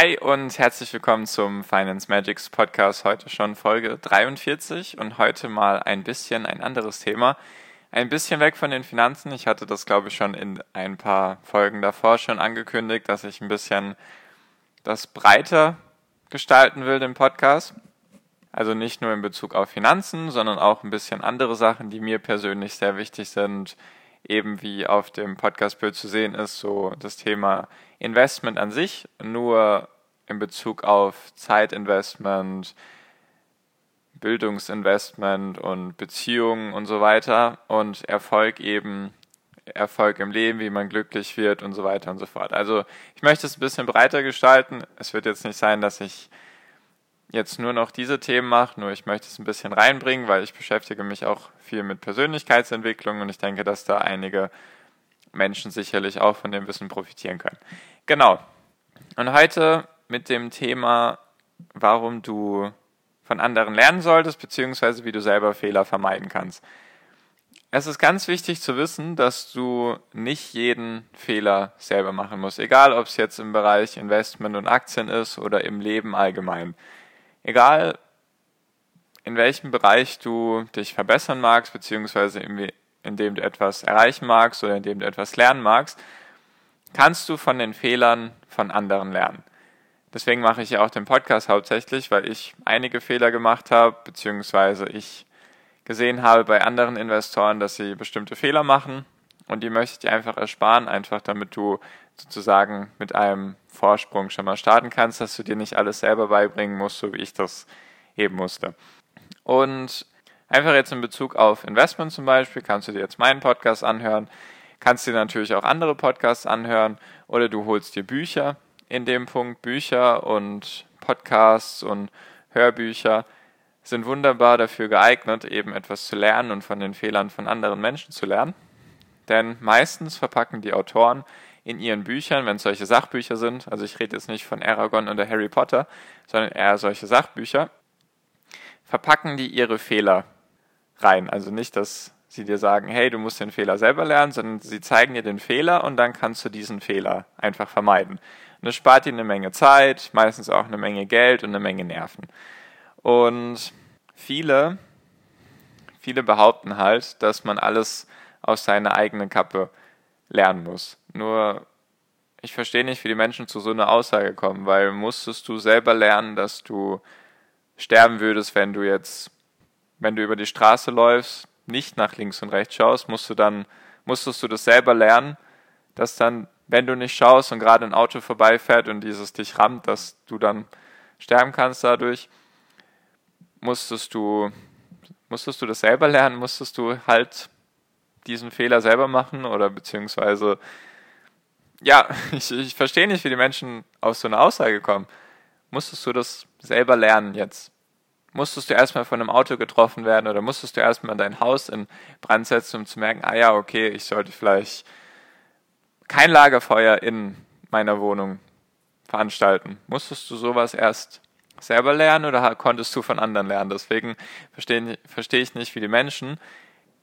Hi und herzlich willkommen zum Finance Magics Podcast. Heute schon Folge 43 und heute mal ein bisschen ein anderes Thema. Ein bisschen weg von den Finanzen. Ich hatte das, glaube ich, schon in ein paar Folgen davor schon angekündigt, dass ich ein bisschen das breiter gestalten will, den Podcast. Also nicht nur in Bezug auf Finanzen, sondern auch ein bisschen andere Sachen, die mir persönlich sehr wichtig sind. Eben wie auf dem Podcastbild zu sehen ist, so das Thema Investment an sich, nur in Bezug auf Zeitinvestment, Bildungsinvestment und Beziehungen und so weiter und Erfolg eben, Erfolg im Leben, wie man glücklich wird und so weiter und so fort. Also ich möchte es ein bisschen breiter gestalten. Es wird jetzt nicht sein, dass ich jetzt nur noch diese Themen mache, nur ich möchte es ein bisschen reinbringen, weil ich beschäftige mich auch viel mit Persönlichkeitsentwicklung und ich denke, dass da einige Menschen sicherlich auch von dem Wissen profitieren können. Genau. Und heute mit dem Thema, warum du von anderen lernen solltest, beziehungsweise wie du selber Fehler vermeiden kannst. Es ist ganz wichtig zu wissen, dass du nicht jeden Fehler selber machen musst, egal ob es jetzt im Bereich Investment und Aktien ist oder im Leben allgemein. Egal in welchem Bereich du dich verbessern magst, beziehungsweise in dem du etwas erreichen magst oder in dem du etwas lernen magst, kannst du von den Fehlern von anderen lernen. Deswegen mache ich ja auch den Podcast hauptsächlich, weil ich einige Fehler gemacht habe, beziehungsweise ich gesehen habe bei anderen Investoren, dass sie bestimmte Fehler machen und die möchte ich dir einfach ersparen, einfach damit du sozusagen mit einem Vorsprung schon mal starten kannst, dass du dir nicht alles selber beibringen musst, so wie ich das eben musste. Und einfach jetzt in Bezug auf Investment zum Beispiel, kannst du dir jetzt meinen Podcast anhören, kannst dir natürlich auch andere Podcasts anhören oder du holst dir Bücher in dem Punkt. Bücher und Podcasts und Hörbücher sind wunderbar dafür geeignet, eben etwas zu lernen und von den Fehlern von anderen Menschen zu lernen. Denn meistens verpacken die Autoren in ihren Büchern, wenn es solche Sachbücher sind, also ich rede jetzt nicht von Aragon oder Harry Potter, sondern eher solche Sachbücher, verpacken die ihre Fehler rein. Also nicht, dass sie dir sagen, hey, du musst den Fehler selber lernen, sondern sie zeigen dir den Fehler und dann kannst du diesen Fehler einfach vermeiden. Und das spart dir eine Menge Zeit, meistens auch eine Menge Geld und eine Menge Nerven. Und viele, viele behaupten halt, dass man alles aus seiner eigenen Kappe lernen muss. Nur ich verstehe nicht, wie die Menschen zu so einer Aussage kommen, weil musstest du selber lernen, dass du sterben würdest, wenn du jetzt, wenn du über die Straße läufst, nicht nach links und rechts schaust, musst du dann, musstest du das selber lernen, dass dann, wenn du nicht schaust und gerade ein Auto vorbeifährt und dieses dich rammt, dass du dann sterben kannst dadurch, musstest du, musstest du das selber lernen, musstest du halt diesen Fehler selber machen oder beziehungsweise, ja, ich, ich verstehe nicht, wie die Menschen aus so einer Aussage kommen. Musstest du das selber lernen jetzt? Musstest du erstmal von einem Auto getroffen werden oder musstest du erstmal dein Haus in Brand setzen, um zu merken, ah ja, okay, ich sollte vielleicht kein Lagerfeuer in meiner Wohnung veranstalten? Musstest du sowas erst selber lernen oder konntest du von anderen lernen? Deswegen verstehe, verstehe ich nicht, wie die Menschen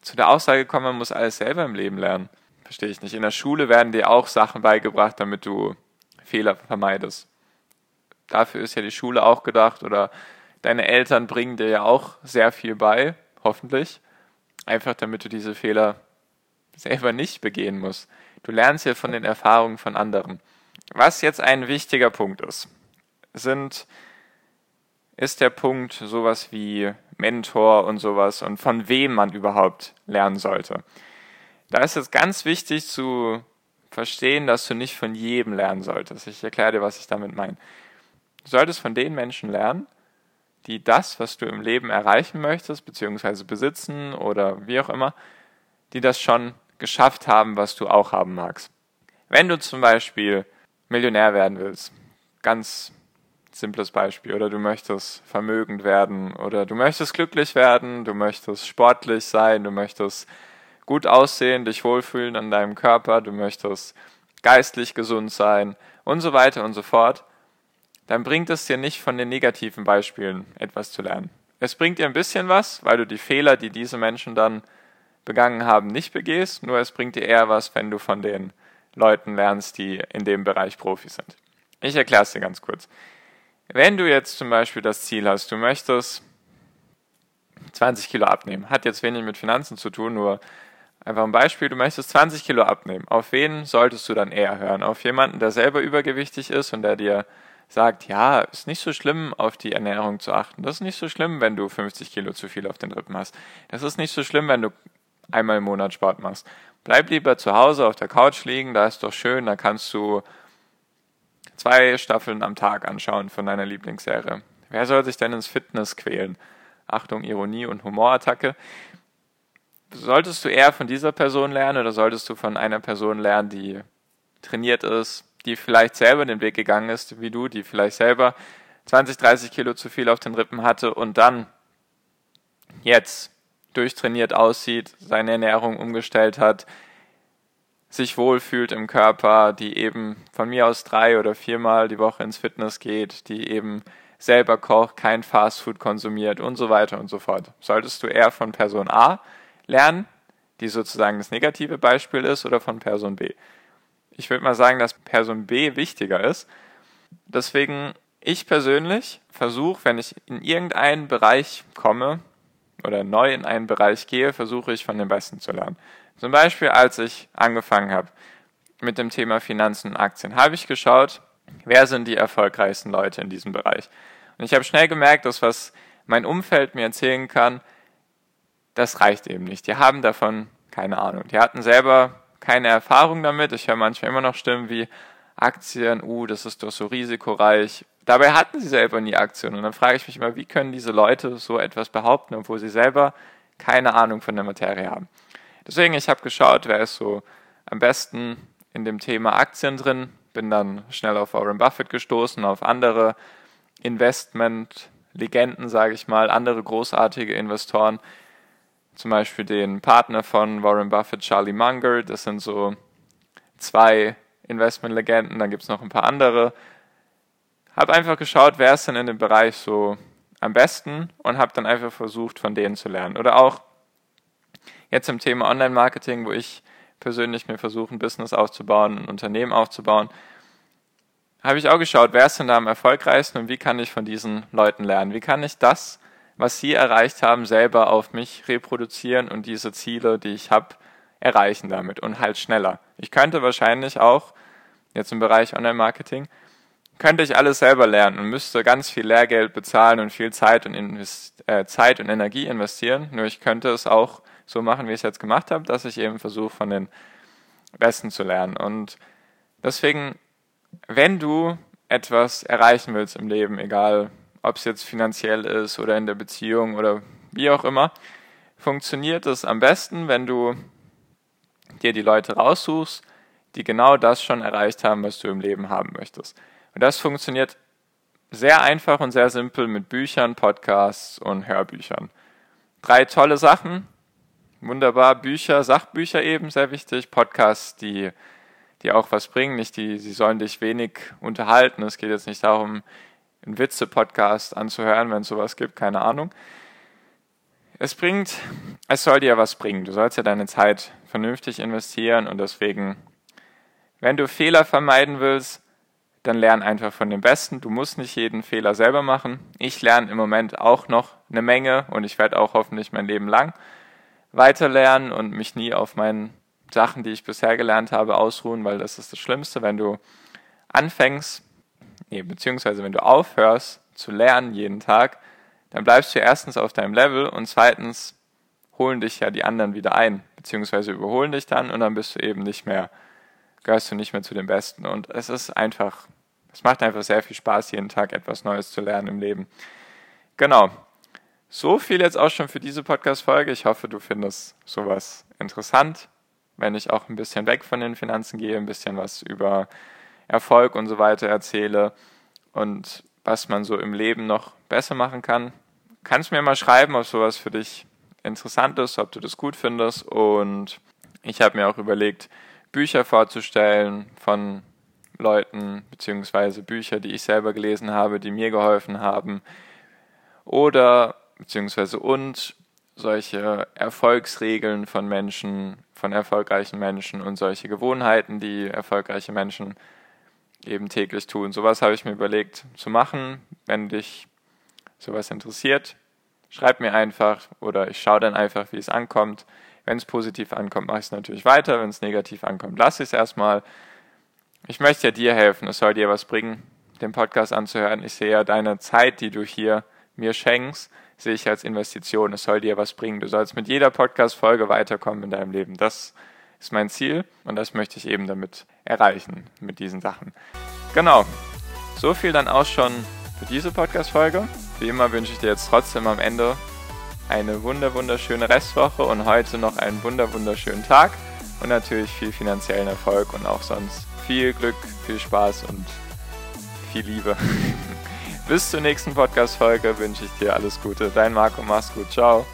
zu der Aussage kommen, man muss alles selber im Leben lernen. Verstehe ich nicht. In der Schule werden dir auch Sachen beigebracht, damit du Fehler vermeidest. Dafür ist ja die Schule auch gedacht oder deine Eltern bringen dir ja auch sehr viel bei, hoffentlich. Einfach damit du diese Fehler selber nicht begehen musst. Du lernst ja von den Erfahrungen von anderen. Was jetzt ein wichtiger Punkt ist, sind, ist der Punkt sowas wie Mentor und sowas und von wem man überhaupt lernen sollte. Da ist es ganz wichtig zu verstehen, dass du nicht von jedem lernen solltest. Ich erkläre dir, was ich damit meine. Du solltest von den Menschen lernen, die das, was du im Leben erreichen möchtest, beziehungsweise besitzen oder wie auch immer, die das schon geschafft haben, was du auch haben magst. Wenn du zum Beispiel Millionär werden willst, ganz simples Beispiel. Oder du möchtest vermögend werden oder du möchtest glücklich werden, du möchtest sportlich sein, du möchtest gut aussehen, dich wohlfühlen an deinem Körper, du möchtest geistlich gesund sein und so weiter und so fort, dann bringt es dir nicht von den negativen Beispielen etwas zu lernen. Es bringt dir ein bisschen was, weil du die Fehler, die diese Menschen dann begangen haben, nicht begehst, nur es bringt dir eher was, wenn du von den Leuten lernst, die in dem Bereich Profis sind. Ich erkläre es dir ganz kurz. Wenn du jetzt zum Beispiel das Ziel hast, du möchtest 20 Kilo abnehmen, hat jetzt wenig mit Finanzen zu tun, nur einfach ein Beispiel, du möchtest 20 Kilo abnehmen. Auf wen solltest du dann eher hören? Auf jemanden, der selber übergewichtig ist und der dir sagt, ja, ist nicht so schlimm, auf die Ernährung zu achten. Das ist nicht so schlimm, wenn du 50 Kilo zu viel auf den Rippen hast. Das ist nicht so schlimm, wenn du einmal im Monat Sport machst. Bleib lieber zu Hause auf der Couch liegen, da ist doch schön, da kannst du zwei Staffeln am Tag anschauen von deiner Lieblingsserie. Wer soll sich denn ins Fitness quälen? Achtung, Ironie und Humorattacke. Solltest du eher von dieser Person lernen oder solltest du von einer Person lernen, die trainiert ist, die vielleicht selber den Weg gegangen ist, wie du, die vielleicht selber 20, 30 Kilo zu viel auf den Rippen hatte und dann jetzt durchtrainiert aussieht, seine Ernährung umgestellt hat, sich wohlfühlt im Körper, die eben von mir aus drei oder viermal die Woche ins Fitness geht, die eben selber kocht, kein Fastfood konsumiert und so weiter und so fort. Solltest du eher von Person A lernen, die sozusagen das negative Beispiel ist, oder von Person B? Ich würde mal sagen, dass Person B wichtiger ist. Deswegen, ich persönlich versuche, wenn ich in irgendeinen Bereich komme oder neu in einen Bereich gehe, versuche ich von den Besten zu lernen. Zum Beispiel, als ich angefangen habe mit dem Thema Finanzen und Aktien, habe ich geschaut, wer sind die erfolgreichsten Leute in diesem Bereich. Und ich habe schnell gemerkt, dass was mein Umfeld mir erzählen kann, das reicht eben nicht. Die haben davon keine Ahnung. Die hatten selber keine Erfahrung damit. Ich höre manchmal immer noch Stimmen wie Aktien, uh, das ist doch so risikoreich. Dabei hatten sie selber nie Aktien. Und dann frage ich mich immer, wie können diese Leute so etwas behaupten, obwohl sie selber keine Ahnung von der Materie haben. Deswegen, ich habe geschaut, wer ist so am besten in dem Thema Aktien drin, bin dann schnell auf Warren Buffett gestoßen, auf andere Investment-Legenden, sage ich mal, andere großartige Investoren, zum Beispiel den Partner von Warren Buffett, Charlie Munger, das sind so zwei Investment-Legenden, dann gibt es noch ein paar andere. Habe einfach geschaut, wer ist denn in dem Bereich so am besten und habe dann einfach versucht, von denen zu lernen. Oder auch Jetzt im Thema Online-Marketing, wo ich persönlich mir versuche, ein Business aufzubauen, ein Unternehmen aufzubauen, habe ich auch geschaut, wer ist denn da am erfolgreichsten und wie kann ich von diesen Leuten lernen? Wie kann ich das, was sie erreicht haben, selber auf mich reproduzieren und diese Ziele, die ich habe, erreichen damit und halt schneller. Ich könnte wahrscheinlich auch, jetzt im Bereich Online-Marketing, könnte ich alles selber lernen und müsste ganz viel Lehrgeld bezahlen und viel Zeit und, äh, Zeit und Energie investieren. Nur ich könnte es auch so machen, wie ich es jetzt gemacht habe, dass ich eben versuche, von den Besten zu lernen. Und deswegen, wenn du etwas erreichen willst im Leben, egal ob es jetzt finanziell ist oder in der Beziehung oder wie auch immer, funktioniert es am besten, wenn du dir die Leute raussuchst, die genau das schon erreicht haben, was du im Leben haben möchtest. Und das funktioniert sehr einfach und sehr simpel mit Büchern, Podcasts und Hörbüchern. Drei tolle Sachen, wunderbar. Bücher, Sachbücher eben, sehr wichtig. Podcasts, die, die auch was bringen, nicht die, sie sollen dich wenig unterhalten. Es geht jetzt nicht darum, einen Witze-Podcast anzuhören, wenn es sowas gibt, keine Ahnung. Es bringt, es soll dir was bringen. Du sollst ja deine Zeit vernünftig investieren und deswegen, wenn du Fehler vermeiden willst, dann lern einfach von dem Besten. Du musst nicht jeden Fehler selber machen. Ich lerne im Moment auch noch eine Menge und ich werde auch hoffentlich mein Leben lang weiterlernen und mich nie auf meinen Sachen, die ich bisher gelernt habe, ausruhen, weil das ist das Schlimmste, wenn du anfängst, nee, beziehungsweise wenn du aufhörst zu lernen jeden Tag, dann bleibst du erstens auf deinem Level und zweitens holen dich ja die anderen wieder ein, beziehungsweise überholen dich dann und dann bist du eben nicht mehr, gehörst du nicht mehr zu den Besten. Und es ist einfach, es macht einfach sehr viel Spaß, jeden Tag etwas Neues zu lernen im Leben. Genau. So viel jetzt auch schon für diese Podcast-Folge. Ich hoffe, du findest sowas interessant, wenn ich auch ein bisschen weg von den Finanzen gehe, ein bisschen was über Erfolg und so weiter erzähle. und was man so im Leben noch besser machen kann. Kannst mir mal schreiben, ob sowas für dich interessant ist, ob du das gut findest. Und ich habe mir auch überlegt, Bücher vorzustellen von Leuten, beziehungsweise Bücher, die ich selber gelesen habe, die mir geholfen haben. Oder, beziehungsweise und solche Erfolgsregeln von Menschen, von erfolgreichen Menschen und solche Gewohnheiten, die erfolgreiche Menschen eben täglich tun. Sowas habe ich mir überlegt zu machen. Wenn dich sowas interessiert, schreib mir einfach oder ich schaue dann einfach, wie es ankommt. Wenn es positiv ankommt, mache ich es natürlich weiter. Wenn es negativ ankommt, lasse ich es erstmal. Ich möchte ja dir helfen, es soll dir was bringen, den Podcast anzuhören. Ich sehe ja deine Zeit, die du hier mir schenkst, sehe ich als Investition. Es soll dir was bringen. Du sollst mit jeder Podcast-Folge weiterkommen in deinem Leben. Das ist mein Ziel und das möchte ich eben damit erreichen, mit diesen Sachen. Genau. So viel dann auch schon für diese Podcast-Folge. Wie immer wünsche ich dir jetzt trotzdem am Ende eine wunder wunderschöne Restwoche und heute noch einen wunder wunderschönen Tag und natürlich viel finanziellen Erfolg und auch sonst viel Glück, viel Spaß und viel Liebe. Bis zur nächsten Podcast-Folge wünsche ich dir alles Gute. Dein Marco, mach's gut. Ciao.